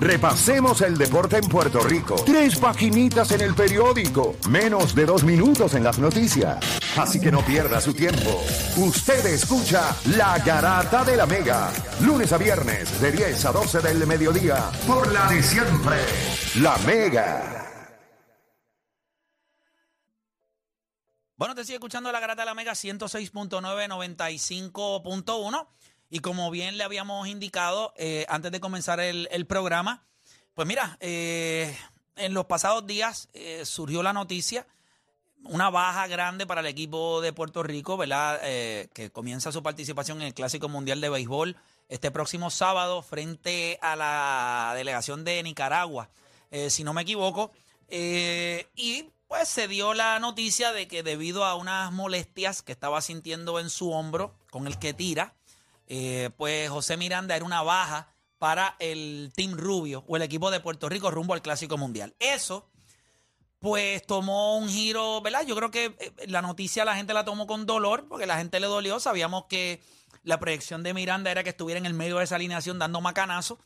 Repasemos el deporte en Puerto Rico. Tres paginitas en el periódico. Menos de dos minutos en las noticias. Así que no pierda su tiempo. Usted escucha La Garata de la Mega. Lunes a viernes de 10 a 12 del mediodía. Por la de siempre. La Mega. Bueno, te sigue escuchando La Garata de la Mega 106.9, 95.1. Y como bien le habíamos indicado eh, antes de comenzar el, programa, pues mira, eh, en los pasados días eh, surgió la noticia, una baja grande para el equipo de Puerto Rico, ¿verdad? Eh, que comienza su participación en el Clásico Mundial de Béisbol este próximo sábado frente a la delegación de Nicaragua, eh, si no me equivoco. Eh, y pues se dio la noticia de que debido a unas molestias que estaba sintiendo en su hombro con el que tira, eh, pues José Miranda era una baja para el Team Rubio o el equipo de Puerto Rico rumbo al Clásico Mundial. Eso, pues tomó un giro, ¿verdad? Yo creo que eh, la noticia la gente la tomó con dolor porque la gente le dolió. Sabíamos que la proyección de Miranda era que estuviera en el medio de esa alineación dando macanazo,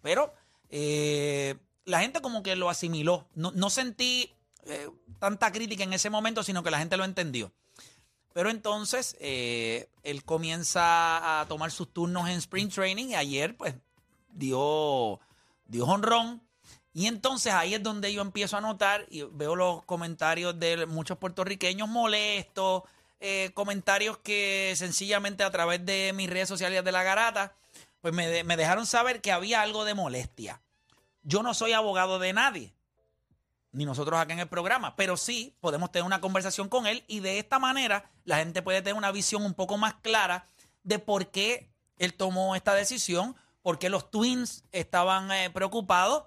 pero eh, la gente como que lo asimiló. No, no sentí eh, tanta crítica en ese momento, sino que la gente lo entendió. Pero entonces eh, él comienza a tomar sus turnos en Spring Training y ayer pues dio, dio honrón. Y entonces ahí es donde yo empiezo a notar y veo los comentarios de muchos puertorriqueños molestos, eh, comentarios que sencillamente a través de mis redes sociales de la garata, pues me, de- me dejaron saber que había algo de molestia. Yo no soy abogado de nadie ni nosotros acá en el programa, pero sí podemos tener una conversación con él y de esta manera la gente puede tener una visión un poco más clara de por qué él tomó esta decisión, por qué los Twins estaban eh, preocupados.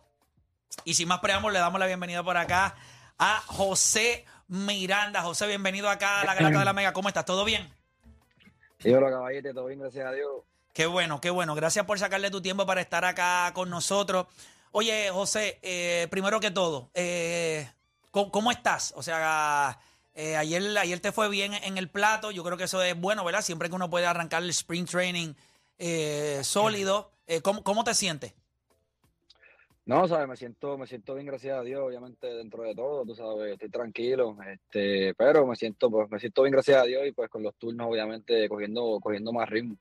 Y sin más preámbulos, le damos la bienvenida por acá a José Miranda. José, bienvenido acá a la Garata de la Mega. ¿Cómo estás? ¿Todo bien? Dígalo, caballete, todo bien, gracias a Dios. Qué bueno, qué bueno. Gracias por sacarle tu tiempo para estar acá con nosotros. Oye, José, eh, primero que todo, eh, ¿cómo, cómo estás? O sea, eh, ayer, ayer te fue bien en el plato. Yo creo que eso es bueno, ¿verdad? Siempre que uno puede arrancar el sprint training sólido. ¿cómo, ¿Cómo te sientes? No, sabes, me siento, me siento bien, gracias a Dios, obviamente dentro de todo, tú sabes, estoy tranquilo, este, pero me siento, pues, me siento bien, gracias a Dios, y pues con los turnos, obviamente, cogiendo, cogiendo más ritmo.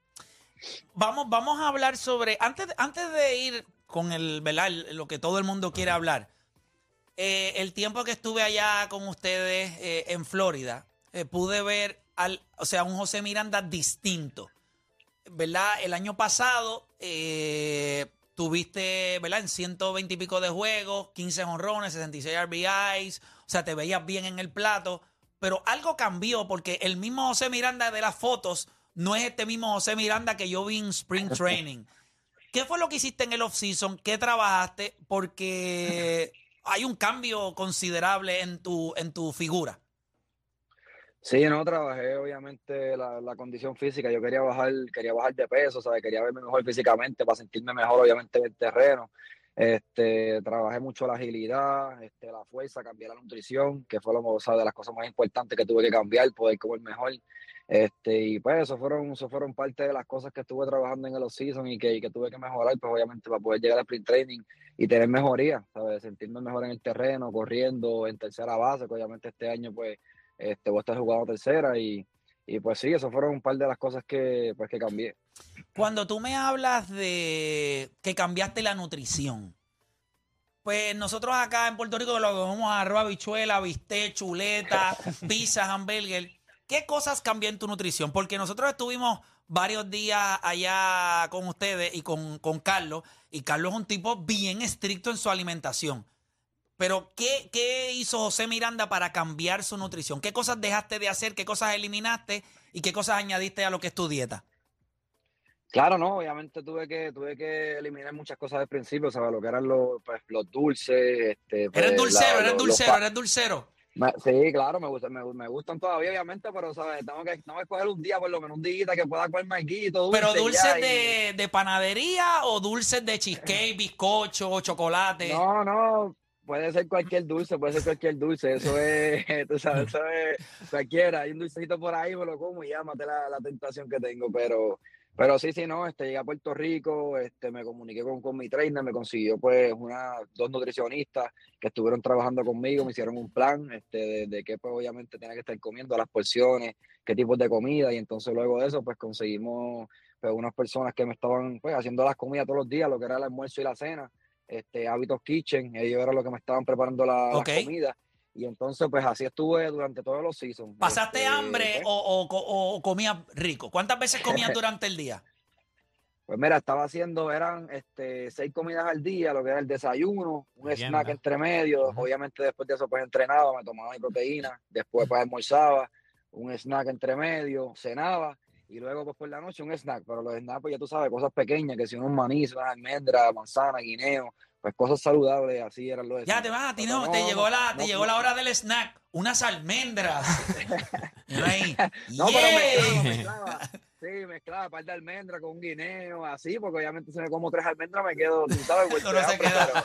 Vamos, vamos a hablar sobre. Antes, antes de ir con el, ¿verdad? Lo que todo el mundo quiere hablar. eh, el tiempo que estuve allá con ustedes eh, en Florida, eh, pude ver al, o sea, un José Miranda distinto. ¿Verdad? El año pasado eh, tuviste, ¿verdad? En 120 y pico de juegos, 15 honrones, 66 RBIs. O sea, te veías bien en el plato. Pero algo cambió porque el mismo José Miranda de las fotos no es este mismo José Miranda que yo vi en Spring Training. ¿Qué fue lo que hiciste en el off-season? ¿Qué trabajaste? Porque hay un cambio considerable en tu, en tu figura. Sí, no, trabajé, obviamente, la, la condición física, yo quería bajar, quería bajar de peso, ¿sabes? Quería verme mejor físicamente, para sentirme mejor, obviamente, en el terreno. Este, trabajé mucho la agilidad, este, la fuerza, cambié la nutrición, que fue lo, o de las cosas más importantes que tuve que cambiar, poder comer mejor. Este, y pues eso fueron, eso fueron parte de las cosas que estuve trabajando en el off-season y que, que tuve que mejorar, pues obviamente para poder llegar al sprint training y tener mejoría, ¿sabes? Sentirme mejor en el terreno, corriendo, en tercera base, que obviamente este año pues este, voy a estar jugando tercera y, y pues sí, eso fueron un par de las cosas que, pues, que cambié. Cuando tú me hablas de que cambiaste la nutrición, pues nosotros acá en Puerto Rico lo comemos arroz, habichuela, bistec, chuleta, pizza, hamburger. ¿Qué cosas cambió en tu nutrición? Porque nosotros estuvimos varios días allá con ustedes y con, con Carlos, y Carlos es un tipo bien estricto en su alimentación. Pero, ¿qué, ¿qué hizo José Miranda para cambiar su nutrición? ¿Qué cosas dejaste de hacer? ¿Qué cosas eliminaste? ¿Y qué cosas añadiste a lo que es tu dieta? Claro, no, obviamente tuve que, tuve que eliminar muchas cosas al principio, ¿sabes? Lo que eran los, pues, los dulces. Este, pues, Eres dulcero, la- eres los- los dulcero, pa- eres dulcero. Sí, claro, me, gusta, me, me gustan todavía, obviamente, pero, ¿sabes? Tengo que, tengo que escoger un día, por lo menos un día que pueda comer maquito, dulce. Pero dulces y- de, de panadería o dulces de cheesecake, bizcocho, chocolate. No, no, puede ser cualquier dulce, puede ser cualquier dulce, eso es, tú sabes, eso es cualquiera, hay un dulcecito por ahí, me lo como y ya maté la, la tentación que tengo, pero, Pero sí, sí, no, este, llegué a Puerto Rico, este, me comuniqué con, con mi trainer, me consiguió pues una, dos nutricionistas que estuvieron trabajando conmigo, me hicieron un plan este, de, de qué pues obviamente tenía que estar comiendo, las porciones, qué tipos de comida, y entonces luego de eso pues conseguimos pues, unas personas que me estaban pues haciendo las comidas todos los días, lo que era el almuerzo y la cena, este, Hábitos Kitchen, ellos eran los que me estaban preparando la, comidas. Y entonces, pues así estuve durante todos los seasons. ¿Pasaste Este, hambre pues, o, o- o comías rico? ¿Cuántas veces comías durante el día? Pues mira, estaba haciendo, eran este, seis comidas al día, lo que era el desayuno, un Bien, snack ¿no? entre medio. Obviamente después de eso pues entrenaba, me tomaba mi proteína, después pues almorzaba, un snack entre medio, cenaba y luego pues por la noche un snack. Pero los snacks pues ya tú sabes, cosas pequeñas, que si unos maní, unas almendras, manzana, guineo, pues cosas saludables, así eran los Ya snacks. te vas a ti, no, te llegó la, no, te llegó la hora del snack, unas almendras. No, pero mezclaba, mezclaba. Sí, mezclaba par de almendras con un guineo, así, porque obviamente si me como tres almendras me quedo, tú sabes, Uno se queda,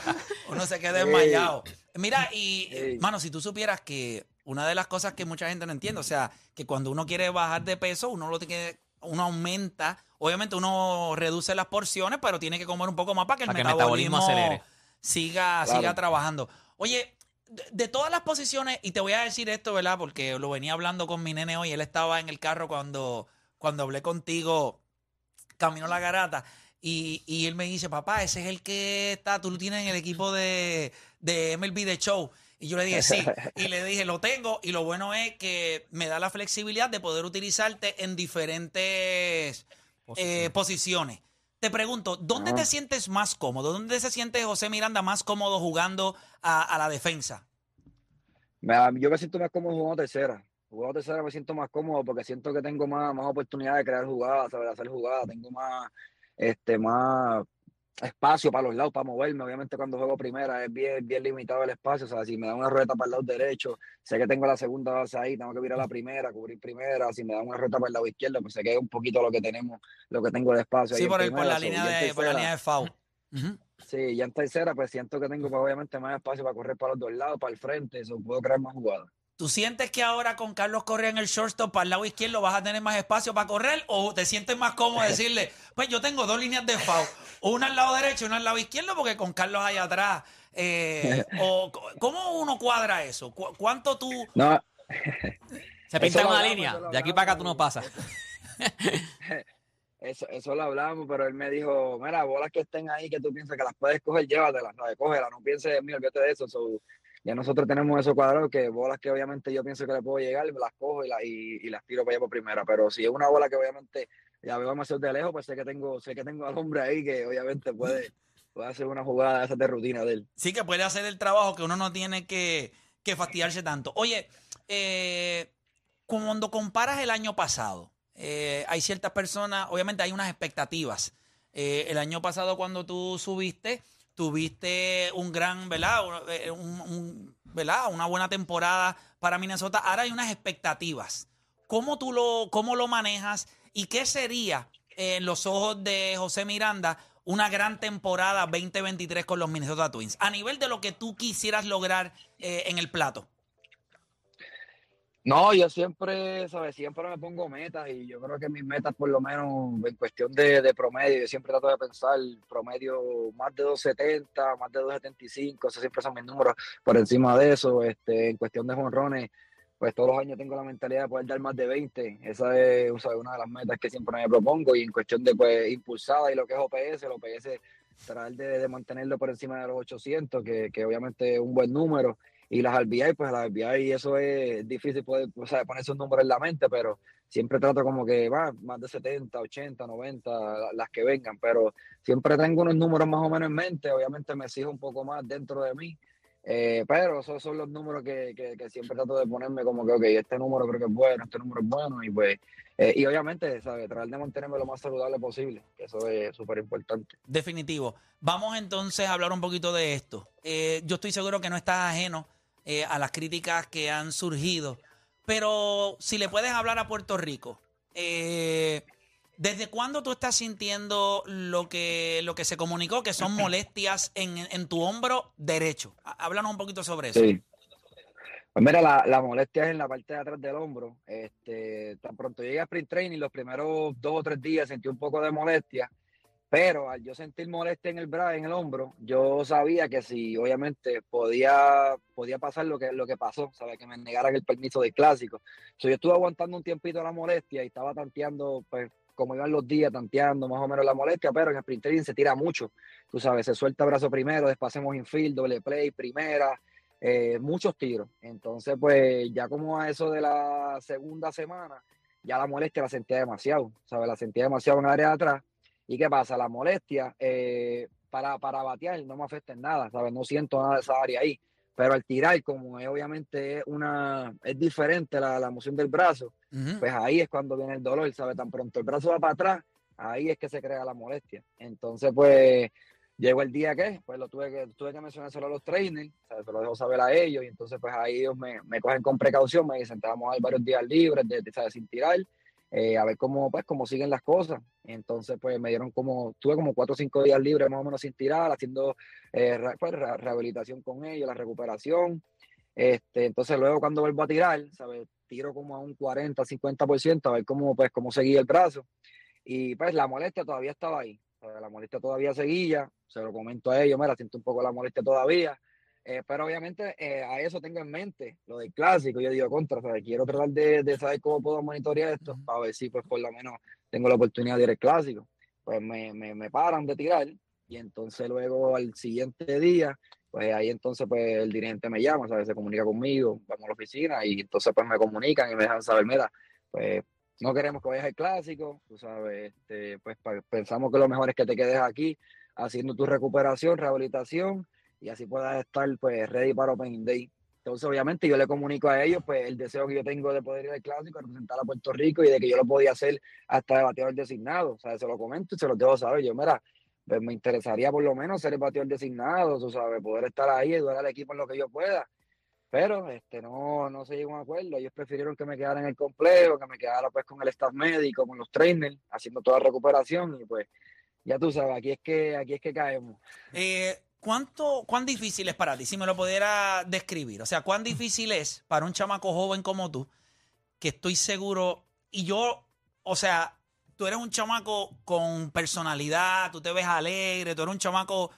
uno se queda desmayado. Mira, y, Sí. mano, si tú supieras que una de las cosas que mucha gente no entiende, o sea, que cuando uno quiere bajar de peso, uno lo tiene, uno aumenta, obviamente uno reduce las porciones, pero tiene que comer un poco más para que el Para que el metabolismo, metabolismo acelere. siga, Claro. siga trabajando. Oye, de, de todas las posiciones, y te voy a decir esto, ¿verdad? Porque lo venía hablando con mi nene hoy, él estaba en el carro cuando, cuando hablé contigo, camino a la garata, y, y él me dice, papá, ese es el que está, tú lo tienes en el equipo de, de MLB de Show. Y yo le dije, sí. Y le dije, lo tengo. Y lo bueno es que me da la flexibilidad de poder utilizarte en diferentes eh, posiciones. Te pregunto, ¿dónde Ah. te sientes más cómodo? ¿Dónde se siente José Miranda más cómodo jugando a, a la defensa? Yo me siento más cómodo jugando tercera. Jugando tercera me siento más cómodo porque siento que tengo más, más oportunidad de crear jugadas, saber hacer jugadas, tengo más, este, más espacio para los lados, para moverme. Obviamente cuando juego primera es bien, bien limitado el espacio. O sea, si me da una rueda para el lado derecho, sé que tengo la segunda base ahí, tengo que virar la primera, cubrir primera. Si me da una rueda para el lado izquierdo, pues sé que es un poquito lo que tenemos, lo que tengo de espacio. ahí Sí, en por, el, por la So, línea de, por la línea de. Ujú. Sí, ya en tercera, pues siento que tengo pues, obviamente más espacio para correr para los dos lados, para el frente, eso puedo crear más jugadas. ¿Tú sientes que ahora con Carlos Correa en el shortstop para el lado izquierdo vas a tener más espacio para correr o te sientes más cómodo decirle, pues yo tengo dos líneas de foul, una al lado derecho y una al lado izquierdo porque con Carlos allá atrás? eh, o, ¿Cómo uno cuadra eso? ¿Cu- ¿Cuánto tú...? No, Se pinta una hablamos, línea. De aquí para acá tú no pasas. eso, eso lo hablamos, pero él me dijo, mira, bolas que estén ahí, que tú piensas que las puedes coger, llévatelas, ¿sabes? Cógelas, no pienses en mí, olvídate de eso. So, ya nosotros tenemos eso cuadrado, que bolas que obviamente yo pienso que le puedo llegar, las cojo y, la- y, y las tiro para allá por primera. Pero si es una bola que obviamente ya veo demasiado de lejos, pues sé que tengo, sé que tengo al hombre ahí que obviamente puede, puede hacer una jugada de esas de rutina de él. Sí que puede hacer el trabajo que uno no tiene que, que fastidiarse tanto. Oye, eh, cuando comparas el año pasado, eh, hay ciertas personas, obviamente hay unas expectativas. Eh, el año pasado cuando tú subiste, tuviste un gran, ¿verdad? Eh, un- un- ¿verdad? Una buena temporada para Minnesota. Ahora hay unas expectativas. ¿Cómo tú lo, cómo lo manejas y qué sería eh, en los ojos de José Miranda una gran temporada 2023 con los Minnesota Twins? A nivel de lo que tú quisieras lograr eh, en el plato. No, yo siempre, ¿sabes? Siempre me pongo metas y yo creo que mis metas, por lo menos en cuestión de, promedio, yo siempre trato de pensar promedio más de 270, más de 275, esos siempre son mis números por encima de eso. Este, en cuestión de jonrones, pues todos los años tengo la mentalidad de poder dar más de 20. Esa es una de las metas que siempre me propongo y en cuestión de pues impulsada y lo que es OPS, el OPS tratar de, mantenerlo por encima de los 800, que, que obviamente es un buen número. Y las RBI, pues las RBI, eso es difícil poder, o sea, ponerse un número en la mente, pero siempre trato como que va más de 70, 80, 90, la- las que vengan, pero siempre tengo unos números más o menos en mente, obviamente me exijo un poco más dentro de mí, eh, pero esos son los números que, que, siempre trato de ponerme como que, ok, este número creo que es bueno, este número es bueno, y pues, eh, y obviamente, ¿sabes? Tratar de mantenerme lo más saludable posible, que eso es súper importante. Definitivo. Vamos entonces a hablar un poquito de esto. Eh, yo estoy seguro que no estás ajeno eh, a las críticas que han surgido, pero si le puedes hablar a Puerto Rico, eh, ¿desde cuándo tú estás sintiendo lo que, lo que se comunicó, que son molestias en, en tu hombro derecho? Há- Háblanos un poquito sobre eso. Sí. Pues mira, la, la, molestia es en la parte de atrás del hombro. Este, tan pronto llegué a sprint training, los primeros dos o tres días sentí un poco de molestia, pero al yo sentir molestia en el brazo, en el hombro, yo sabía que si obviamente podía, podía pasar lo que, lo que pasó, ¿sabes? que me negaran el permiso del clásico. yo estuve aguantando un tiempito la molestia y estaba tanteando, pues como iban los días, tanteando más o menos la molestia, pero en el sprint training se tira mucho. Tú sabes, se suelta brazo primero, después hacemos infield, doble play, primera, eh, muchos tiros. Entonces, pues ya como a eso de la segunda semana, ya la molestia la sentía demasiado, ¿sabes? La sentía demasiado en el área de atrás. ¿Y qué pasa? La molestia eh, para, para batear no me afecta en nada, ¿sabes? No siento nada de esa área ahí. Pero al tirar, como es, obviamente es una es diferente la, la moción del brazo, pues ahí es cuando viene el dolor, ¿sabes? Tan pronto el brazo va para atrás, ahí es que se crea la molestia. Entonces, pues Llegó el día que, pues lo tuve que, tuve que mencionárselo a los trainers, se lo dejo saber a ellos, y entonces pues ahí ellos me, me cogen con precaución, me dicen, te vamos a dar varios días libres, de, de, sin tirar, eh, a ver cómo, pues, cómo siguen las cosas. Entonces, pues me dieron como, tuve como cuatro o cinco días libres más o menos sin tirar, haciendo eh, pues, rehabilitación con ellos, la recuperación. Este, entonces luego cuando vuelvo a tirar, ¿sabes? Tiro como a un 40, 50%, a ver cómo, pues, cómo seguía el brazo. Y pues la molestia todavía estaba ahí. La molestia todavía seguía, se lo comento a ellos, me la siento un poco la molestia todavía, eh, pero obviamente eh, a eso tengo en mente lo del clásico. Yo digo contra, quiero tratar de, de, saber cómo puedo monitorear esto para ver si, pues, por lo menos tengo la oportunidad de ir al clásico. Pues me, me, me, paran de tirar y entonces luego al siguiente día, pues ahí entonces pues el dirigente me llama, ¿sabes? se comunica conmigo, vamos a la oficina y entonces pues me comunican y me dejan saber, mira, pues no queremos que vayas al clásico, tú sabes, este, pues pensamos que lo mejor es que te quedes aquí haciendo tu recuperación, rehabilitación y así puedas estar pues ready para Open Day. Entonces, obviamente, yo le comunico a ellos pues el deseo que yo tengo de poder ir al clásico, representar a Puerto Rico y de que yo lo podía hacer hasta de bateador designado. O sea, se lo comento y se lo dejo saber. Yo, mira, pues me interesaría por lo menos ser el bateador designado, tú sabes, poder estar ahí ayudar al equipo en lo que yo pueda pero este no, no se llegó a un acuerdo. Ellos prefirieron que me quedara en el complejo, que me quedara pues con el staff médico, con los trainers, haciendo toda la recuperación y pues ya tú sabes, aquí es que, aquí es que caemos. Eh, ¿cuánto, ¿Cuán difícil es para ti? Si me lo pudiera describir. O sea, ¿cuán difícil es para un chamaco joven como tú, que estoy seguro, y yo, o sea, tú eres un chamaco con personalidad, tú te ves alegre, tú eres un chamaco,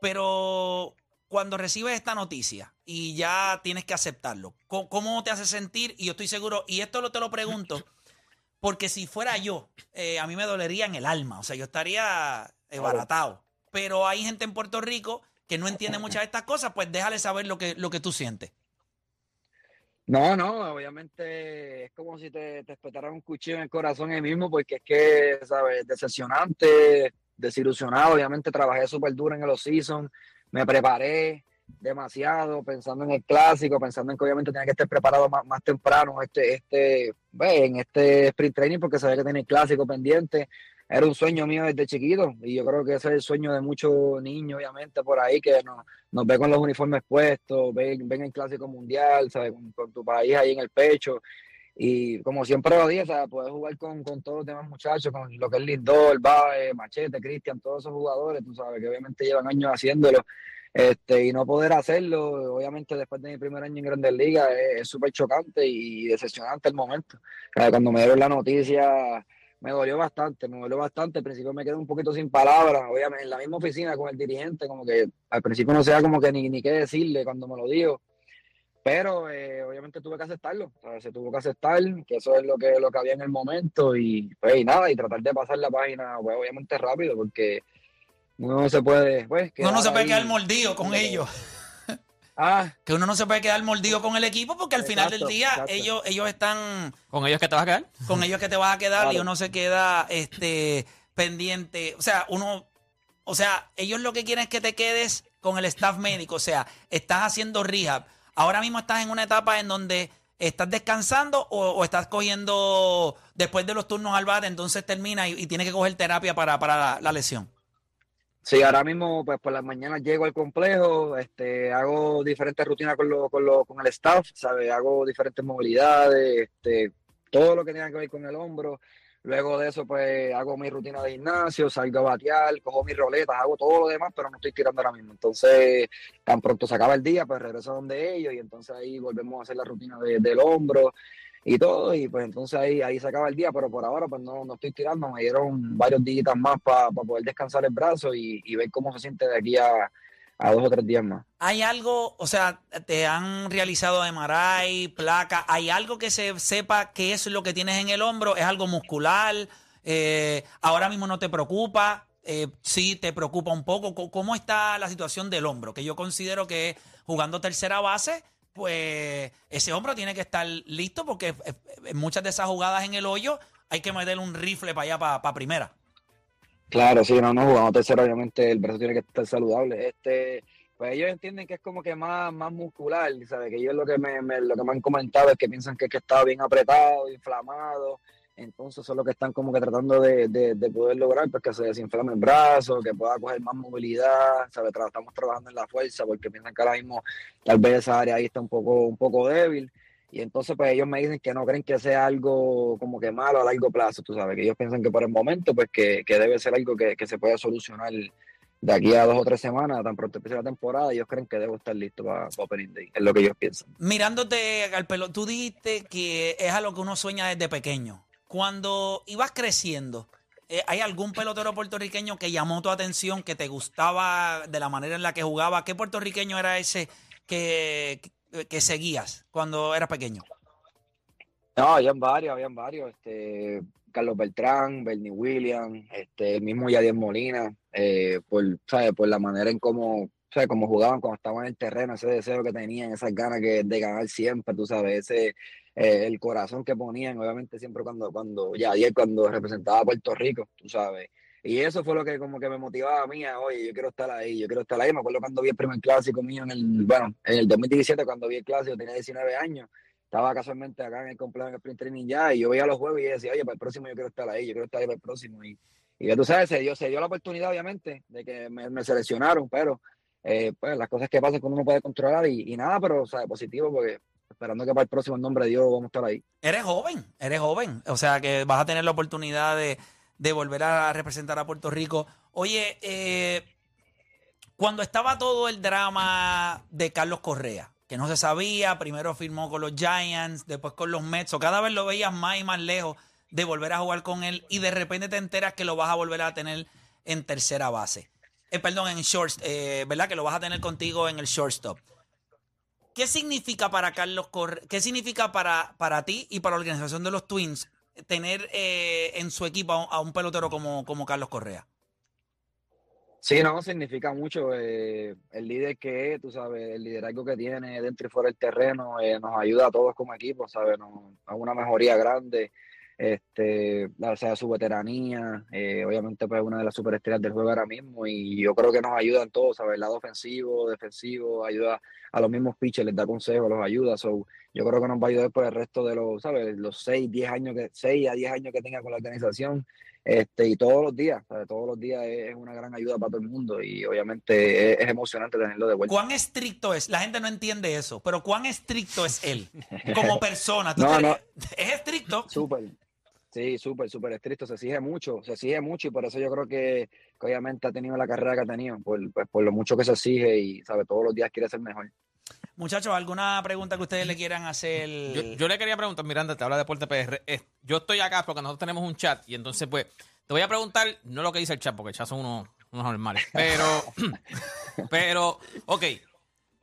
pero cuando recibes esta noticia y ya tienes que aceptarlo, ¿cómo, te hace sentir? Y yo estoy seguro, y esto lo te lo pregunto, porque si fuera yo, eh, a mí me dolería en el alma, o sea, yo estaría baratado. Pero hay gente en Puerto Rico que no entiende muchas de estas cosas, pues déjale saber lo que, lo que tú sientes. No, no, obviamente es como si te, te espetaran un cuchillo en el corazón ahí mismo, porque es que, ¿sabes? Decepcionante, desilusionado. Obviamente trabajé súper duro en el off-season, me preparé demasiado pensando en el clásico, pensando en que obviamente tenía que estar preparado más, más temprano este, este, en este sprint training porque sabía que tenía el clásico pendiente. Era un sueño mío desde chiquito y yo creo que ese es el sueño de muchos niños, obviamente, por ahí que nos, nos ve con los uniformes puestos, ven, ven el clásico mundial, ¿sabes? Con, tu país ahí en el pecho. Y como siempre lo dije, ¿sabes? Poder jugar con, con todos los demás muchachos, con lo que es Lindor, Bae, Machete, Cristian, todos esos jugadores, tú sabes, que obviamente llevan años haciéndolo. Este, y no poder hacerlo, obviamente después de mi primer año en Grandes Ligas, es súper chocante y decepcionante el momento. Cuando me dieron la noticia, me dolió bastante, me dolió bastante. Al principio me quedé un poquito sin palabras, obviamente en la misma oficina con el dirigente, como que al principio no sabía como que ni, ni qué decirle cuando me lo dijo. Pero eh, obviamente tuve que aceptarlo, se tuvo que aceptar, que eso es lo que, lo que había en el momento y pues nada, y tratar de pasar la página pues, obviamente rápido, porque uno no se puede... Pues, uno no se puede quedar mordido con ellos. Ah. Que uno no se puede quedar mordido con el equipo porque al final del día ellos ellos están... ¿Con ellos que te vas a quedar? Con ellos que te vas a quedar y uno se queda este pendiente. O sea, uno... O sea, ellos lo que quieren es que te quedes con el staff médico. O sea, estás haciendo rehab ahora mismo estás en una etapa en donde estás descansando o, estás cogiendo después de los turnos al bate, entonces termina y, tienes que coger terapia para, la, lesión. Sí, ahora mismo, pues por las mañanas llego al complejo, este, hago diferentes rutinas con, lo, con, lo, con el staff, ¿sabes? Hago diferentes movilidades, este, todo lo que tenga que ver con el hombro, Luego de eso, pues hago mi rutina de gimnasio, salgo a batear, cojo mis roletas, hago todo lo demás, pero no estoy tirando ahora mismo. Entonces, tan pronto se acaba el día, pues regreso a donde ellos y entonces ahí volvemos a hacer la rutina del hombro y todo. Y pues entonces ahí, ahí se acaba el día, pero por ahora pues no, no estoy tirando. Me dieron varios días más para poder descansar el brazo y, ver cómo se siente de aquí a, a dos o tres días más. ¿Hay algo, o sea, te han realizado MRI, placa, hay algo que se sepa qué es lo que tienes en el hombro? ¿Es algo muscular? Eh, ¿Ahora mismo no te preocupa? Eh, sí, te preocupa un poco. ¿Cómo está la situación del hombro? Que yo considero que jugando tercera base, pues ese hombro tiene que estar listo porque en muchas de esas jugadas en el hoyo hay que meterle un rifle para allá, para primera. Claro, sí, no, no jugamos tercero, obviamente el brazo tiene que estar saludable. Este, pues ellos entienden que es como que más, más muscular, ¿sabes? Que ellos lo que me, lo que me han comentado es que piensan que, que está bien apretado, inflamado, entonces son los que están como que tratando de, de, poder lograr pues, que se desinflame el brazo, que pueda coger más movilidad, ¿sabes? estamos trabajando en la fuerza porque piensan que ahora mismo tal vez esa área ahí está un poco, un poco débil. Y entonces, pues ellos me dicen que no creen que sea algo como que malo a largo plazo, tú sabes, que ellos piensan que por el momento, pues que, debe ser algo que, se pueda solucionar de aquí a dos o tres semanas, tan pronto empiece la temporada, ellos creen que debo estar listo para, Opening Day, es lo que ellos piensan. Mirándote al pelo, tú dijiste que es algo que uno sueña desde pequeño. Cuando ibas creciendo, eh, ¿hay algún pelotero puertorriqueño que llamó tu atención, que te gustaba de la manera en la que jugaba? ¿Qué puertorriqueño era ese que, que seguías cuando eras pequeño? No, habían varios, habían varios. Este, Carlos Beltrán, Bernie Williams, este, el mismo Yadier Molina, eh, por, ¿sabes? por la manera en cómo, ¿sabes? cómo jugaban cuando estaban en el terreno, ese deseo que tenían, esas ganas que, de ganar siempre, tú sabes, ese, eh, el corazón que ponían, obviamente siempre cuando, cuando Yadier cuando representaba a Puerto Rico, tú sabes. Y eso fue lo que como que me motivaba a mí a, oye, yo quiero estar ahí, yo quiero estar ahí. Me acuerdo cuando vi el primer clásico mío en el, bueno, en el 2017, cuando vi el clásico, tenía 19 años. Estaba casualmente acá en el complejo en el sprint training ya, y yo veía los juegos y decía, oye, para el próximo yo quiero estar ahí, yo quiero estar ahí para el próximo. Y, y ya tú sabes, se dio, se dio la oportunidad, obviamente, de que me, seleccionaron, pero eh, pues las cosas que pasan que uno no puede controlar y, nada, pero o sea, positivo porque esperando que para el próximo nombre de Dios vamos a estar ahí. Eres joven, eres joven, o sea que vas a tener la oportunidad de de volver a representar a Puerto Rico. Oye, eh, cuando estaba todo el drama de Carlos Correa, que no se sabía, primero firmó con los Giants, después con los Mets, o cada vez lo veías más y más lejos de volver a jugar con él y de repente te enteras que lo vas a volver a tener en tercera base. Eh, perdón, en short, eh, ¿verdad? Que lo vas a tener contigo en el shortstop. ¿Qué significa para Carlos Correa? ¿Qué significa para, para ti y para la organización de los Twins tener eh, en su equipo a un, pelotero como, como Carlos Correa? Sí, no, significa mucho. Eh, el líder que es, tú sabes, el liderazgo que tiene dentro y fuera del terreno, eh, nos ayuda a todos como equipo, ¿sabes? Nos, a una mejoría grande este, o sea, su veteranía, eh, obviamente pues una de las superestrellas del juego ahora mismo y yo creo que nos ayuda en todo, ¿sabes? El lado ofensivo, defensivo, ayuda a los mismos pitchers, les da consejos, los ayuda, so, yo creo que nos va a ayudar por el resto de los, ¿sabes? Los 6, 10 años que, 6 a 10 años que tenga con la organización, este, y todos los días, ¿sabes? todos los días es una gran ayuda para todo el mundo y obviamente es, emocionante tenerlo de vuelta. ¿Cuán estricto es? La gente no entiende eso, pero ¿cuán estricto es él como persona? ¿Es estricto? Súper. Sí, súper, súper estricto, se exige mucho, se exige mucho y por eso yo creo que, obviamente ha tenido la carrera que ha tenido, por, pues, por lo mucho que se exige y sabe, todos los días quiere ser mejor. Muchachos, ¿alguna pregunta que ustedes le quieran hacer? Yo, le quería preguntar, Miranda, te habla de Deporte PR. yo estoy acá porque nosotros tenemos un chat y entonces pues te voy a preguntar, no lo que dice el chat, porque el chat son unos, unos normales, pero, pero, ok,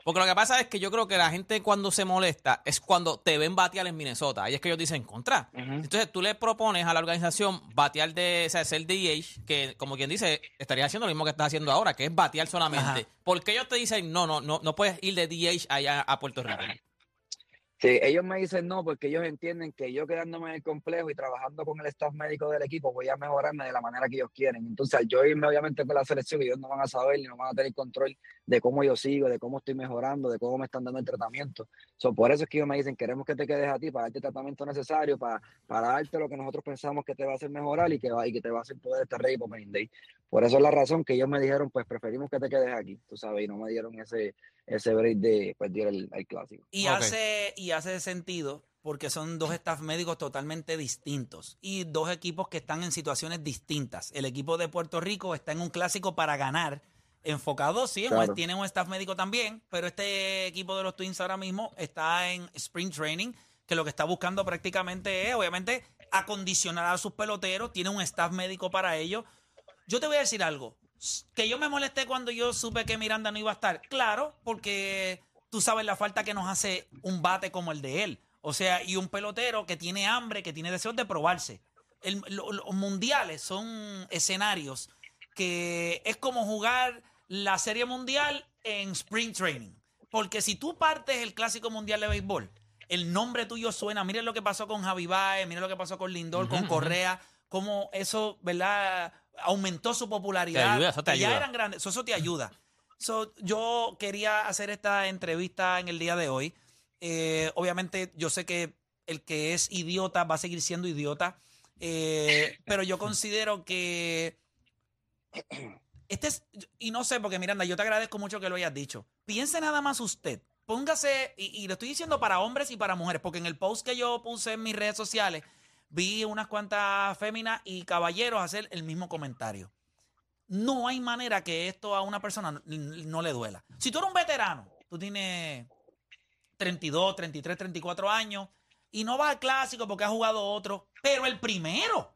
porque lo que pasa es que yo creo que la gente cuando se molesta es cuando te ven batear en Minnesota. Ahí es que ellos dicen contra. Entonces tú le propones a la organización batear de, o sea, ser DH, que como quien dice, estaría haciendo lo mismo que estás haciendo ahora, que es batear solamente. ¿Por qué ellos te dicen, no, no, no, no puedes ir de DH allá a Puerto Rico? Sí, ellos me dicen no, porque ellos entienden que yo quedándome en el complejo y trabajando con el staff médico del equipo voy a mejorarme de la manera que ellos quieren. Entonces, yo irme obviamente con la selección, ellos no van a saber ni no van a tener control de cómo yo sigo, de cómo estoy mejorando, de cómo me están dando el tratamiento. So, por eso es que ellos me dicen, queremos que te quedes a ti para darte el tratamiento necesario, para, para darte lo que nosotros pensamos que te va a hacer mejorar y que, va, y que te va a hacer poder estar ready por Day. Por eso es la razón que ellos me dijeron, pues preferimos que te quedes aquí, tú sabes, y no me dieron ese, ese break de pues, el, clásico. Y, hace, y hace sentido porque son dos staff médicos totalmente distintos y dos equipos que están en situaciones distintas. El equipo de Puerto Rico está en un clásico para ganar, enfocado, sí, Claro. tiene un staff médico también, pero este equipo de los Twins ahora mismo está en Spring Training, que lo que está buscando prácticamente es, obviamente, acondicionar a sus peloteros, tiene un staff médico para ello. Yo te voy a decir algo, que yo me molesté cuando yo supe que Miranda no iba a estar, claro, porque tú sabes la falta que nos hace un bate como el de él. O sea, y un pelotero que tiene hambre, que tiene deseos de probarse. El- lo- los mundiales son escenarios que es como jugar la Serie Mundial en Spring Training. Porque si tú partes el Clásico Mundial de Béisbol, el nombre tuyo suena. Miren lo que pasó con Javi Baez, miren lo que pasó con Lindor, con Correa, cómo eso, ¿verdad? Aumentó su popularidad. Te ayuda, eso te Que Ya ayuda. eran grandes, eso, eso te ayuda. So, yo quería hacer esta entrevista en el día de hoy. Eh, obviamente, yo sé que el que es idiota va a seguir siendo idiota, eh, pero yo considero que este es, y no sé, porque Miranda, yo te agradezco mucho que lo hayas dicho. Piense nada más usted. Póngase, y, y lo estoy diciendo para hombres y para mujeres, porque en el post que yo puse en mis redes sociales, vi unas cuantas féminas y caballeros hacer el mismo comentario. No hay manera que esto a una persona no, no le duela. Si tú eres un veterano, tú tienes 32, 33, 34 años y no vas al clásico porque has jugado otro, pero el primero.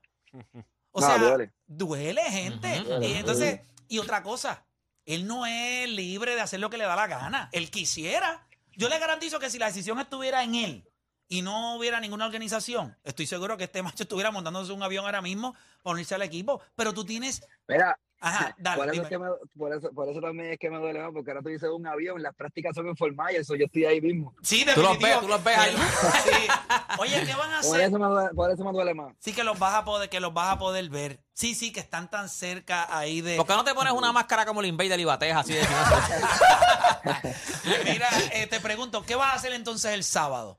O No, sea, duele. duele, gente. Y entonces, y otra cosa, él no es libre de hacer lo que le da la gana. Él quisiera. Yo le garantizo que si la decisión estuviera en él y no hubiera ninguna organización, estoy seguro que este macho estuviera montándose un avión ahora mismo para unirse al equipo. Pero tú tienes. Mira, Ajá, dale. por, eso dime. es que me- por, eso, por eso también es que me duele más, porque ahora tú dices un avión, las prácticas son en Fort Myers, yo estoy ahí mismo. Sí, Tú los definitivo. ves, tú los ves ahí. Sí. Oye, ¿qué van a Por hacer? eso, me duele, por eso me duele más. Sí, que los vas a poder, que los vas a poder ver. Sí, sí, que están tan cerca ahí de. ¿Por qué no te pones una máscara como el Invader y bateas así de Mira, eh, te pregunto, ¿qué vas a hacer entonces el sábado?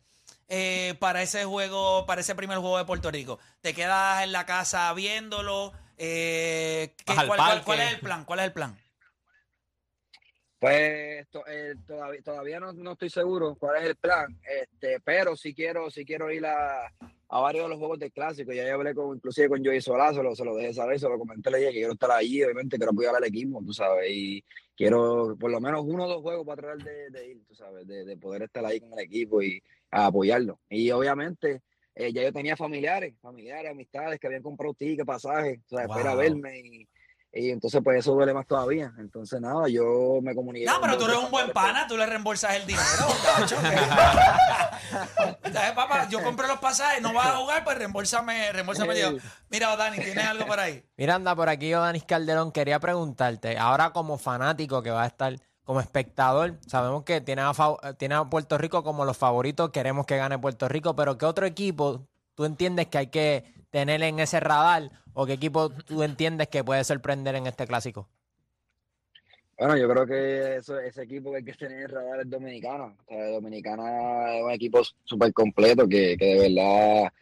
eh, para ese juego, para ese primer juego de Puerto Rico. ¿Te quedas en la casa viéndolo? Eh, ¿qué- Vas al cuál, cuál- parque. cuál es el plan? ¿Cuál es el plan? Pues to- eh, todavía, todavía no, no estoy seguro cuál es el plan, este, pero sí quiero, sí quiero ir a, a varios de los juegos del clásico. Ya hablé con, inclusive con Joey Solá, se lo, se lo dejé saber, se lo comenté, le dije que quiero estar allí, obviamente quiero apoyar al equipo, tú sabes, y quiero por lo menos uno o dos juegos para tratar de, de ir, tú sabes, de, de poder estar ahí con el equipo y a apoyarlo. Y obviamente eh, ya yo tenía familiares, familiares, amistades que habían comprado tickets, pasajes, o sea, Wow. verme y, y entonces pues eso duele más todavía. Entonces nada, yo me comuniqué. No, pero tú eres un buen pana, tú le reembolsas el dinero. ¿Sabes, papá? Yo compré los pasajes, no vas a jugar, pues reembolsame, reembolsame el dinero. Mira, Dani, ¿tienes algo por ahí? Miranda, por aquí yo, Danis Calderón, quería preguntarte, ahora como fanático que va a estar como espectador, sabemos que tiene a, fav- tiene a Puerto Rico como los favoritos, queremos que gane Puerto Rico, pero ¿qué otro equipo tú entiendes que hay que tener en ese radar o qué equipo tú entiendes que puede sorprender en este clásico? Bueno, yo creo que ese equipo que hay que tener en el radar es Dominicana. O sea, Dominicana es un equipo súper completo que, que de verdad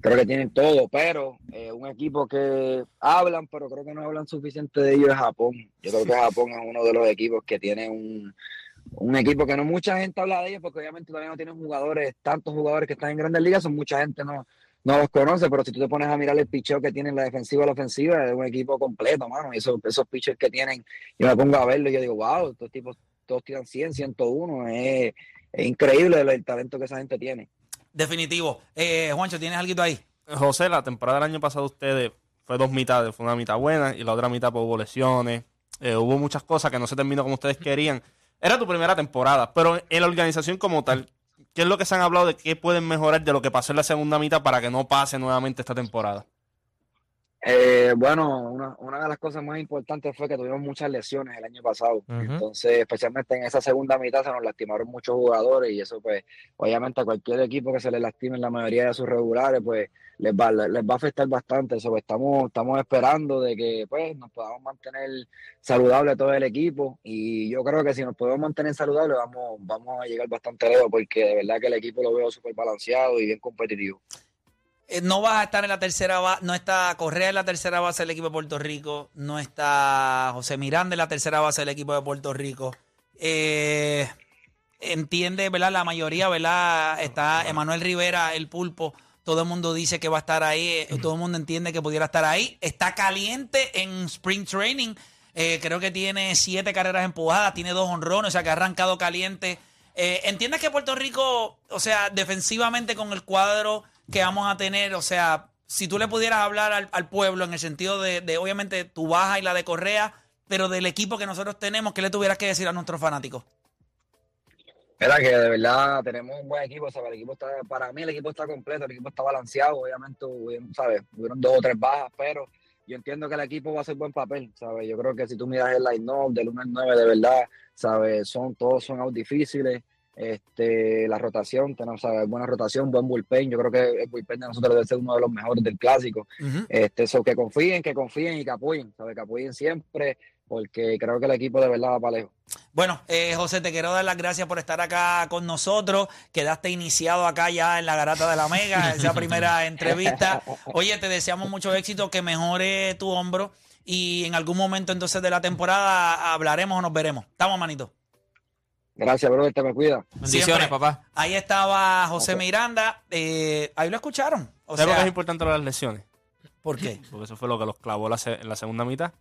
creo que tienen todo, pero eh, un equipo que hablan, pero creo que no hablan suficiente de ellos es Japón. Yo creo que Japón es uno de los equipos que tiene un, un equipo que no mucha gente habla de ellos porque obviamente todavía no tienen jugadores, tantos jugadores que están en grandes ligas, son mucha gente no, no los conoce, pero si tú te pones a mirar el picheo que tienen la defensiva y la ofensiva, es un equipo completo, mano. Y esos, esos pitchers que tienen, yo me pongo a verlo y yo digo, wow, estos tipos todos tiran 100, 101, es, es increíble el, el talento que esa gente tiene. Definitivo. Eh, Juancho, ¿tienes algo ahí? José, la temporada del año pasado de ustedes fue dos mitades. Fue una mitad buena y la otra mitad pues, hubo lesiones. eh, hubo muchas cosas que no se terminó como ustedes querían. Era tu primera temporada, pero en la organización como tal, ¿qué es lo que se han hablado de qué pueden mejorar de lo que pasó en la segunda mitad para que no pase nuevamente esta temporada? Eh, bueno, una, una de las cosas más importantes fue que tuvimos muchas lesiones el año pasado. Entonces, especialmente en esa segunda mitad se nos lastimaron muchos jugadores y eso pues obviamente a cualquier equipo que se le lastime la mayoría de sus regulares pues les va, les va a afectar bastante. Eso pues, estamos, estamos esperando de que pues nos podamos mantener saludable todo el equipo y yo creo que si nos podemos mantener saludables vamos, vamos a llegar bastante lejos porque de verdad que el equipo lo veo súper balanceado y bien competitivo. Eh, no vas a estar en la tercera base, no está Correa en la tercera base del equipo de Puerto Rico, no está José Miranda en la tercera base del equipo de Puerto Rico. Eh, entiende, ¿verdad? La mayoría, ¿verdad? Está Emanuel Rivera, el pulpo. Todo el mundo dice que va a estar ahí. eh, Todo el mundo entiende que pudiera estar ahí. Está caliente en Spring Training. Eh, creo que tiene siete carreras empujadas, tiene dos honrones, o sea que ha arrancado caliente. Eh, ¿Entiendes que Puerto Rico, o sea, defensivamente con el cuadro que vamos a tener, o sea, si tú le pudieras hablar al, al pueblo en el sentido de, de, obviamente, tu baja y la de Correa, pero del equipo que nosotros tenemos, ¿qué le tuvieras que decir a nuestros fanáticos? Mira que de verdad tenemos un buen equipo, ¿sabes? El equipo está, para mí el equipo está completo, el equipo está balanceado, obviamente, ¿sabes? Hubieron dos o tres bajas, pero yo entiendo que el equipo va a hacer buen papel, ¿sabes? Yo creo que si tú miras el line-up del 1 al 9, de verdad, ¿sabes? Son, todos son out difíciles, este, la rotación, tenemos, ¿sabes? Buena rotación, buen bullpen, yo creo que el bullpen de nosotros debe ser uno de los mejores del clásico, este, eso, que confíen, que confíen y que apoyen, ¿sabes? Que apoyen siempre, porque creo que el equipo de verdad va para lejos. Bueno, eh, José, te quiero dar las gracias por estar acá con nosotros. Quedaste iniciado acá ya en la Garata de la Mega, esa primera entrevista. Oye, te deseamos mucho éxito, que mejore tu hombro y en algún momento entonces de la temporada hablaremos o nos veremos. Estamos, manito. Gracias, brother, te me cuida. Bendiciones, papá. Ahí estaba José. Miranda. eh, ahí lo escucharon. O ¿Sabes por qué es sea, importante las lesiones? ¿por qué? Porque eso fue lo que los clavó la se- en la segunda mitad.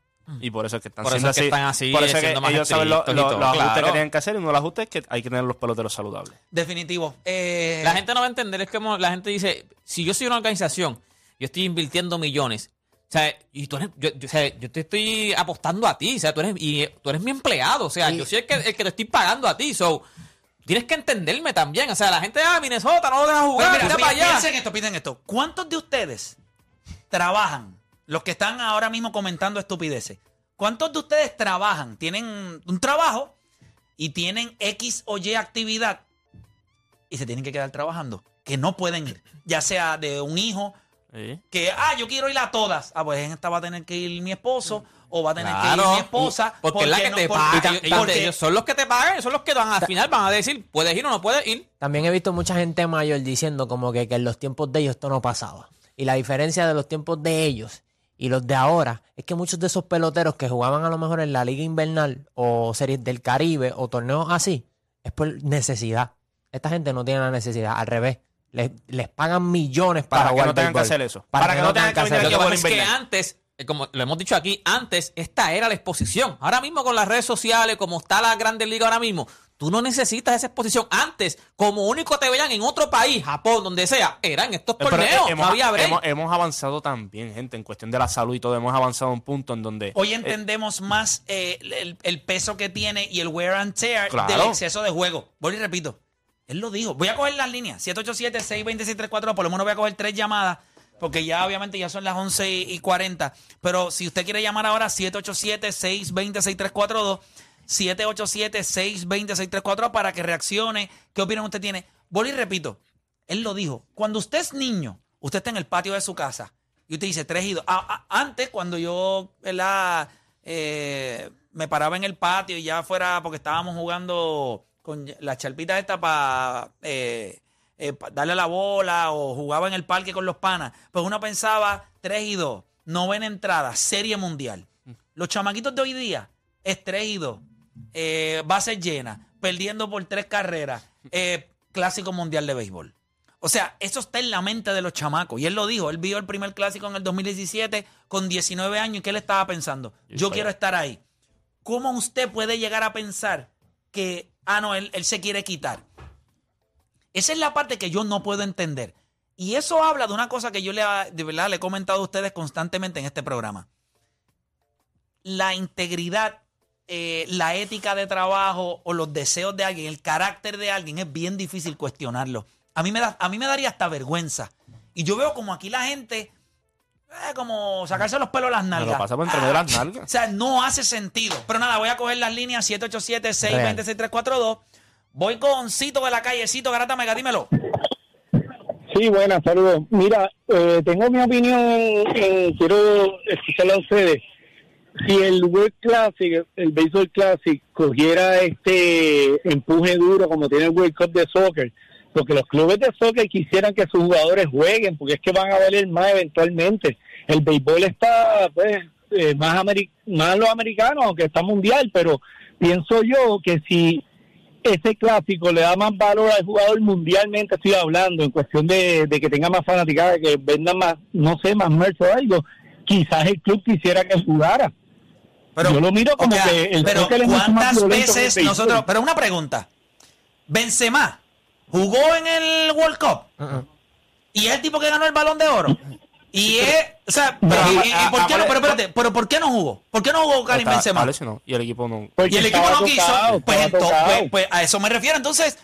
Y por eso es que están Por eso siendo es que están así, Por eso es que ellos saben lo- lo- los ajustes que tienen que hacer. Y uno de los ajustes es que hay que tener los peloteros saludables. Definitivo. Eh, La gente no va a entender, es como la gente dice, si yo soy una organización, yo estoy invirtiendo millones, sea, y tú eres, yo, yo- o sea, yo te estoy apostando a ti, o sea, tú eres, y tú eres mi empleado, o sea, yo soy el que, el que te estoy pagando a ti, so, tienes que entenderme también, o sea, la gente, ah, Minnesota, no lo deja jugar, mira, para allá. piensen esto, piensen esto. ¿Cuántos de ustedes trabajan, los que están ahora mismo comentando estupideces, cuántos de ustedes trabajan, tienen un trabajo y tienen X o Y actividad y se tienen que quedar trabajando? Que no pueden ir, ya sea de un hijo, ¿Sí? que, ah, yo quiero ir a todas. Ah, pues en esta va a tener que ir mi esposo o va a tener que ir mi esposa. porque es la que no- te paga. Ellos, ellos- porque- ellos son los que te pagan, son los que van al final van a decir, puedes ir o no puedes ir. También he visto mucha gente mayor diciendo como que, que en los tiempos de ellos esto no pasaba. Y la diferencia de los tiempos de ellos y los de ahora es que muchos de esos peloteros que jugaban a lo mejor en la Liga Invernal o Series del Caribe o torneos así, es por necesidad. Esta gente no tiene la necesidad, al revés. Les, les pagan millones para, Para que no tengan que hacer eso. Para que no tengan que pasa bola es que antes, eh, como lo hemos dicho aquí, antes esta era la exposición. Ahora mismo con las redes sociales, como está la Grande Liga ahora mismo, tú no necesitas esa exposición. Antes, como único te veían en otro país, Japón, donde sea, eran estos Pero, torneos. eh, no hemos, había hemos- hemos avanzado también, gente, en cuestión de la salud y todo. Hemos avanzado a un punto en donde. Hoy entendemos más eh, el, el peso que tiene y el wear and tear Claro. del exceso de juego. Voy y repito. Él lo dijo. Voy a coger las líneas. 787-626-342. Por lo menos voy a coger tres llamadas. Porque ya obviamente ya son las 11 y y 40. Pero si usted quiere llamar ahora, 787-620-6342. 787-620-6342 para que reaccione. ¿Qué opinión usted tiene? Y repito. Él lo dijo. Cuando usted es niño, usted está en el patio de su casa y usted dice tres y dos. Ah, ah, antes, cuando yo. Eh, me paraba en el patio y ya fuera porque estábamos jugando con la charpita esta para darle la bola o jugaba en el parque con los panas, pues uno pensaba tres y dos, novena entrada, serie mundial. Los chamaquitos de hoy día es tres y dos, eh, base llena, perdiendo por tres carreras, eh, clásico mundial de béisbol. O sea, eso está en la mente de los chamacos. Y él lo dijo, él vio el primer clásico en el 2017 con 19 años y ¿qué él estaba pensando? Yo quiero estar ahí. ¿Cómo usted puede llegar a pensar que, ah, no, él, se quiere quitar? Esa es la parte que yo no puedo entender. Y eso habla de una cosa que yo le, de verdad le he comentado a ustedes constantemente en este programa. La integridad, eh, la ética de trabajo o los deseos de alguien, el carácter de alguien es bien difícil cuestionarlo. A mí me, da, a mí me daría hasta vergüenza. Y yo veo como aquí la gente, eh, como sacarse los pelos de las Me nalgas. lo pasa por entre medio de las O nalgas. sea, no hace sentido. Pero nada, voy a coger las líneas 787-620-6342. Voy con Cito de la calle. Cito, Garata Mega, dímelo. Sí, buenas, saludos. Mira, eh, tengo mi opinión, eh, quiero escucharla a ustedes. Si el World Classic, el Baseball Classic, cogiera este empuje duro como tiene el World Cup de soccer, porque los clubes de soccer quisieran que sus jugadores jueguen, porque es que van a valer más eventualmente. El béisbol está, pues, eh, más, ameri- más los americanos, aunque está mundial, pero pienso yo que si ese clásico le da más valor al jugador mundialmente, estoy hablando, en cuestión de, de que tenga más fanaticada, que venda más, no sé, más merchandise. Quizás el club quisiera que jugara. Pero, Yo lo miro como o sea, que el pero ¿cuántas que veces nosotros... Pero una pregunta. Benzema jugó en el World Cup Uh-uh. y es el tipo que ganó el Balón de Oro. Y es... O sea, pero, y- y- y por qué no? Pero espérate, pero ¿por qué no jugó? ¿Por qué no jugó Karim Benzema? y el equipo no. Porque Y el equipo no quiso. tocado, pues, entonces, pues, pues a eso me refiero. Entonces,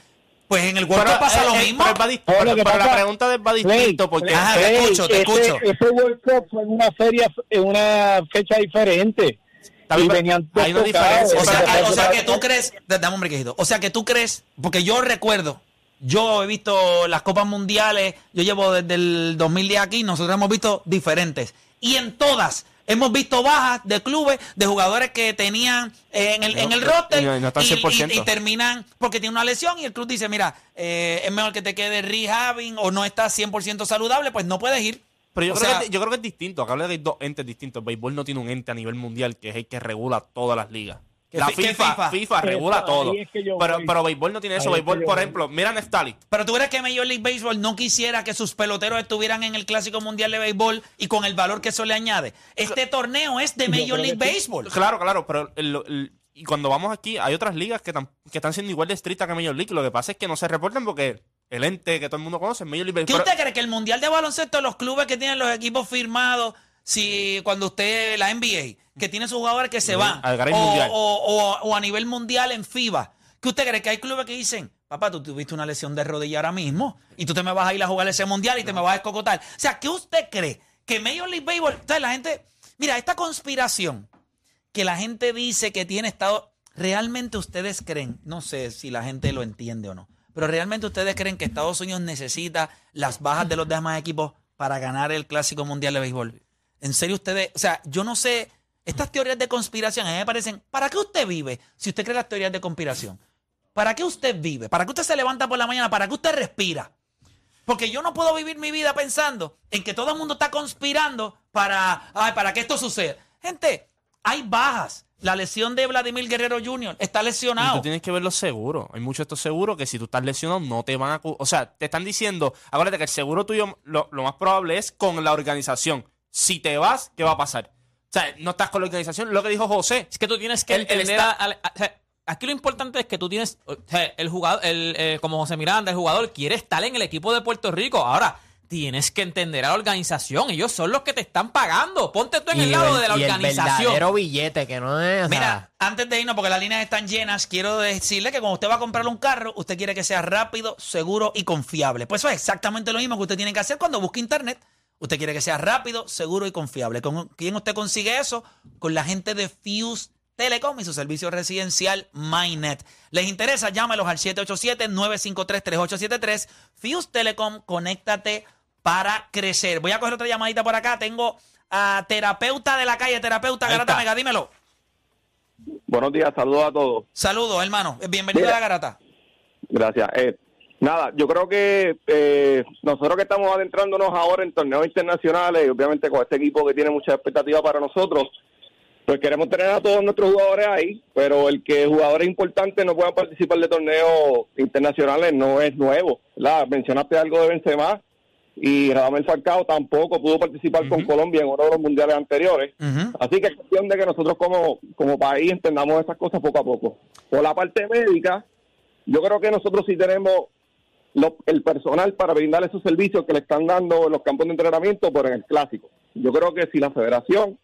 pues en el World Cup pasa eh, lo eh, mismo. pero la pregunta va distinto porque Ajá, te escucho, te ese, escucho. Ese World Cup fue en una feria, en una fecha diferente. Y venían hay una diferencia. O sea, o sea que tú crees, dame un brequejito. O sea que tú crees, porque yo recuerdo, yo he visto las Copas Mundiales, yo llevo desde el 2010 aquí, nosotros hemos visto diferentes. Y en todas hemos visto bajas de clubes, de jugadores que tenían eh, en el, en el No, roster y no- y no están y- 100%. y- y terminan porque tiene una lesión y el club dice, mira, eh, es mejor que te quede rehabbing o no estás 100% saludable, pues no puedes ir. Pero yo, creo sea, que, yo creo que es distinto. Acá habla de dos entes distintos. El béisbol no tiene un ente a nivel mundial que es el que regula todas las ligas. ¿Qué La fi- qué FIFA, FIFA? FIFA, regula todo. es que Pero, voy. pero béisbol no tiene eso. Ahí es que Béisbol, por voy. ejemplo, mira a Neftali. Pero tú crees que Major League Baseball no quisiera que sus peloteros estuvieran en el Clásico Mundial de Béisbol y con el valor que eso le añade. Este torneo es de Major League sí. Baseball. Claro, claro, pero el- el- y cuando vamos aquí, hay otras ligas que, tan- que están siendo igual de estrictas que Major League. Lo que pasa es que no se reportan porque el ente que todo el mundo conoce es Major League ¿Qué Baseball. usted cree que el Mundial de Baloncesto, los clubes que tienen los equipos firmados, si cuando usted, la NBA, que tiene sus jugadores que se van, al o, Garay Mundial. o- o- o a nivel mundial en FIBA, ¿qué usted cree que hay clubes que dicen, papá, tú tuviste una lesión de rodilla ahora mismo y tú te me vas a ir a jugar ese mundial y te me vas a escocotar? O sea, ¿qué usted cree? Que Major League Baseball, o sea, la gente, mira, esta conspiración que la gente dice que tiene estado, realmente ustedes creen, no sé si la gente lo entiende o no, pero realmente ustedes creen que Estados Unidos necesita las bajas de los demás equipos para ganar el Clásico Mundial de Béisbol. En serio ustedes, o sea, yo no sé, estas teorías de conspiración a mí me parecen, ¿para qué usted vive si usted cree las teorías de conspiración? ¿Para qué usted vive? ¿Para qué usted se levanta por la mañana? ¿Para qué usted respira? Porque yo no puedo vivir mi vida pensando en que todo el mundo está conspirando para, ay, para que esto suceda. Gente, hay bajas. La lesión de Vladimir Guerrero Jr. está Y lesionado. tú tienes que verlo seguro. Hay muchos de estos seguros que si tú estás lesionado no te van a... O sea, te están diciendo, acuérdate que el seguro tuyo lo, lo más probable es con la organización. Si te vas, ¿qué va a pasar? O sea, no estás con la organización. Lo que dijo José. Es que tú tienes que entender está- a- a- a- o sea, aquí lo importante es que tú tienes o sea, el jugador, el, eh, como José Miranda, el jugador quiere estar en el equipo de Puerto Rico. Ahora, tienes que entender a la organización. Ellos son los que te están pagando. Ponte tú en el lado el- de la y el organización. verdadero billete, que no es. o sea, Mira, antes de irnos, porque las líneas están llenas, quiero decirle que cuando usted va a comprar un carro, usted quiere que sea rápido, seguro y confiable. Pues eso es exactamente lo mismo que usted tiene que hacer cuando busca internet. Usted quiere que sea rápido, seguro y confiable. ¿Con quién usted consigue eso? Con la gente de Fuse Telecom y su servicio residencial MyNet. ¿Les interesa? Llámelos al 787-953-3873. Fuse Telecom, conéctate para crecer. Voy a coger otra llamadita por acá. Tengo a terapeuta de la calle, terapeuta Garata. Mega, dímelo. Buenos días, saludos a todos. Saludos, hermano. Bienvenido Mira. a la garata. Gracias. Eh, nada, yo creo que eh, nosotros que estamos adentrándonos ahora en torneos internacionales, y obviamente con este equipo que tiene mucha expectativa para nosotros, pues queremos tener a todos nuestros jugadores ahí, pero el que jugadores importantes no puedan participar de torneos internacionales no es nuevo. ¿verdad? Mencionaste algo de Benzema y Radamel Falcao tampoco pudo participar con Colombia en uno de los mundiales anteriores. Así que es cuestión de que nosotros como, como país entendamos estas cosas poco a poco. Por la parte médica, yo creo que nosotros sí tenemos lo- el personal para brindar esos servicios que le están dando en los campos de entrenamiento, pero en el clásico. Yo creo que si la federación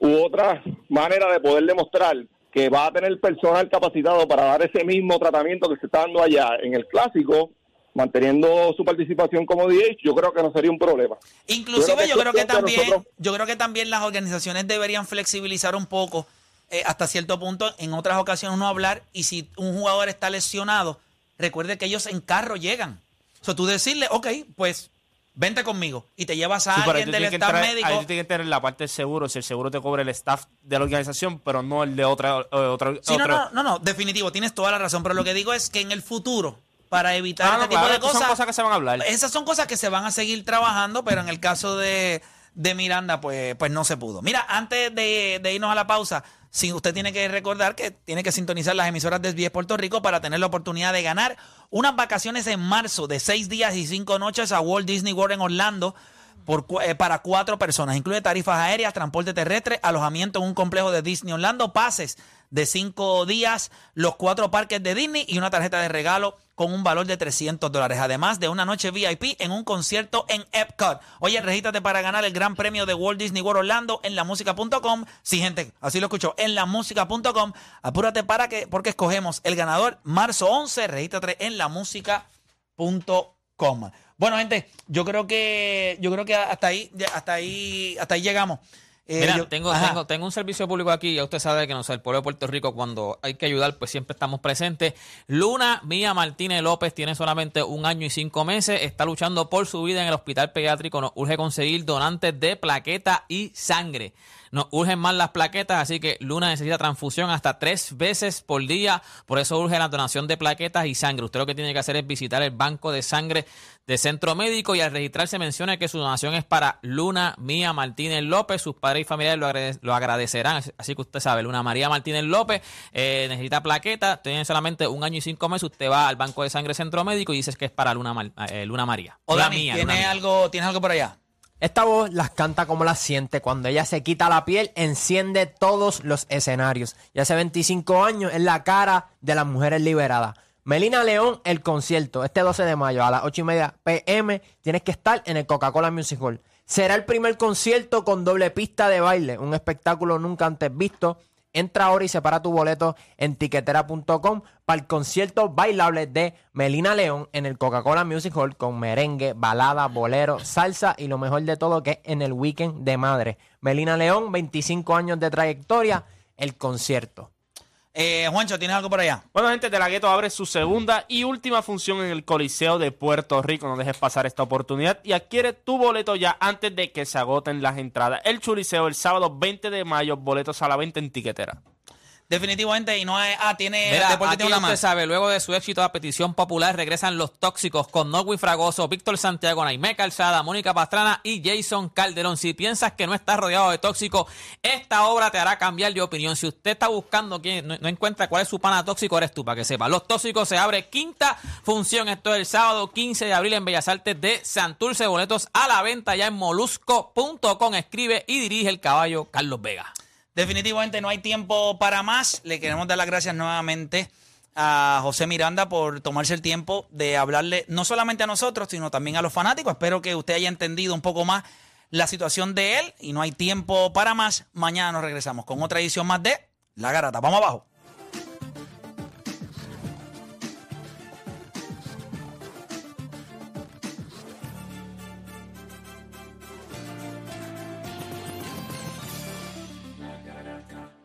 u otra manera de poder demostrar que va a tener personal capacitado para dar ese mismo tratamiento que se está dando allá en el clásico, manteniendo su participación como DH, yo creo que no sería un problema. Inclusive Yo creo que también, nosotros- yo creo que también las organizaciones deberían flexibilizar un poco eh, hasta cierto punto. En otras ocasiones uno hablar y si un jugador está lesionado, recuerde que ellos en carro llegan. O sea, tú decirle, ok, pues vente conmigo y te llevas a Sí, alguien del staff entrar- médico. ahí tú tienes que tener la parte del seguro, si el seguro te cobra el staff de la organización, pero no el de otra. eh, otra Sí, no, no, no, no, definitivo, tienes toda la razón, pero lo que digo es que en el futuro, para evitar Ah, este tipo claro, de cosas, son cosas que se van a hablar. Esas son cosas que se van a seguir trabajando, pero en el caso de, de Miranda, pues, pues no se pudo. Mira, antes de, de irnos a la pausa, si usted tiene que recordar que tiene que sintonizar las emisoras de SBS Puerto Rico para tener la oportunidad de ganar unas vacaciones en marzo de seis días y cinco noches a Walt Disney World en Orlando por, eh, para cuatro personas. Incluye tarifas aéreas, transporte terrestre, alojamiento en un complejo de Disney Orlando, pases de cinco días, los cuatro parques de Disney y una tarjeta de regalo con un valor de 300 dólares. Además de una noche VIP en un concierto en Epcot. Oye, regístrate para ganar el gran premio de Walt Disney World Orlando en lamusica.com. Sí, gente, así lo escuchó, en lamusica.com. Apúrate para que, porque escogemos el ganador marzo 11. Regístrate en lamusica.com. Bueno, gente, yo creo que yo creo que hasta ahí hasta ahí hasta ahí llegamos. Eh, Mira, yo- tengo, tengo, tengo un servicio público aquí. Ya usted sabe que no sé, el pueblo de Puerto Rico, cuando hay que ayudar, pues siempre estamos presentes. Luna Mía Martínez López tiene solamente un año y cinco meses. Está luchando por su vida en el hospital pediátrico. Nos urge conseguir donantes de plaqueta y sangre. Nos urgen más las plaquetas, así que Luna necesita transfusión hasta tres veces por día. Por eso urge la donación de plaquetas y sangre. Usted lo que tiene que hacer es visitar el banco de sangre de Centro Médico y al registrarse menciona que su donación es para Luna Mía Martínez López. Sus padres y familiares lo, agrade- lo agradecerán. Así que usted sabe, Luna María Martínez López eh, necesita plaqueta. Tiene solamente un año y cinco meses. Usted va al banco de sangre Centro Médico y dices que es para Luna, Mar- eh, Luna María. O Dani, Mía, Luna ¿tienes Mía. algo, ¿tienes algo por allá? Esta voz las canta como las siente. Cuando ella se quita la piel, enciende todos los escenarios. Y hace 25 años es la cara de las mujeres liberadas. Melina León, el concierto, este 12 de mayo a las 8 y media pm. Tienes que estar en el Coca-Cola Music Hall. Será el primer concierto con doble pista de baile, un espectáculo nunca antes visto. Entra ahora y separa tu boleto en tiquetera.com para el concierto bailable de Melina León en el Coca-Cola Music Hall con merengue, balada, bolero, salsa y lo mejor de todo que es en el weekend de madre. Melina León, 25 años de trayectoria, el concierto. Eh, Juancho, ¿tienes algo por allá? Bueno, gente, De La Gueto abre su segunda y última función en el Coliseo de Puerto Rico. No dejes pasar esta oportunidad y adquiere tu boleto ya antes de que se agoten las entradas. El Chuliceo el sábado 20 de mayo, boletos a la venta en tiquetera. Definitivamente, y no es. Ah, tiene. Mira, Deporte aquí tiene una usted más. sabe, luego de su éxito a petición popular, regresan los tóxicos con Norwin Fragoso, Víctor Santiago, Naimé Calzada, Mónica Pastrana y Jason Calderón. Si piensas que no estás rodeado de tóxicos, esta obra te hará cambiar de opinión. Si usted está buscando quién, no, no encuentra cuál es su pana tóxico, eres tú, para que sepa. Los tóxicos se abre quinta función. Esto es el sábado 15 de abril en Bellas Artes de Santurce. Boletos a la venta ya en molusco.com. Escribe y dirige el caballo Carlos Vega. Definitivamente no hay tiempo para más. Le queremos dar las gracias nuevamente a José Miranda por tomarse el tiempo de hablarle no solamente a nosotros, sino también a los fanáticos. Espero que usted haya entendido un poco más la situación de él y no hay tiempo para más. Mañana nos regresamos con otra edición más de La Garata. Vamos abajo.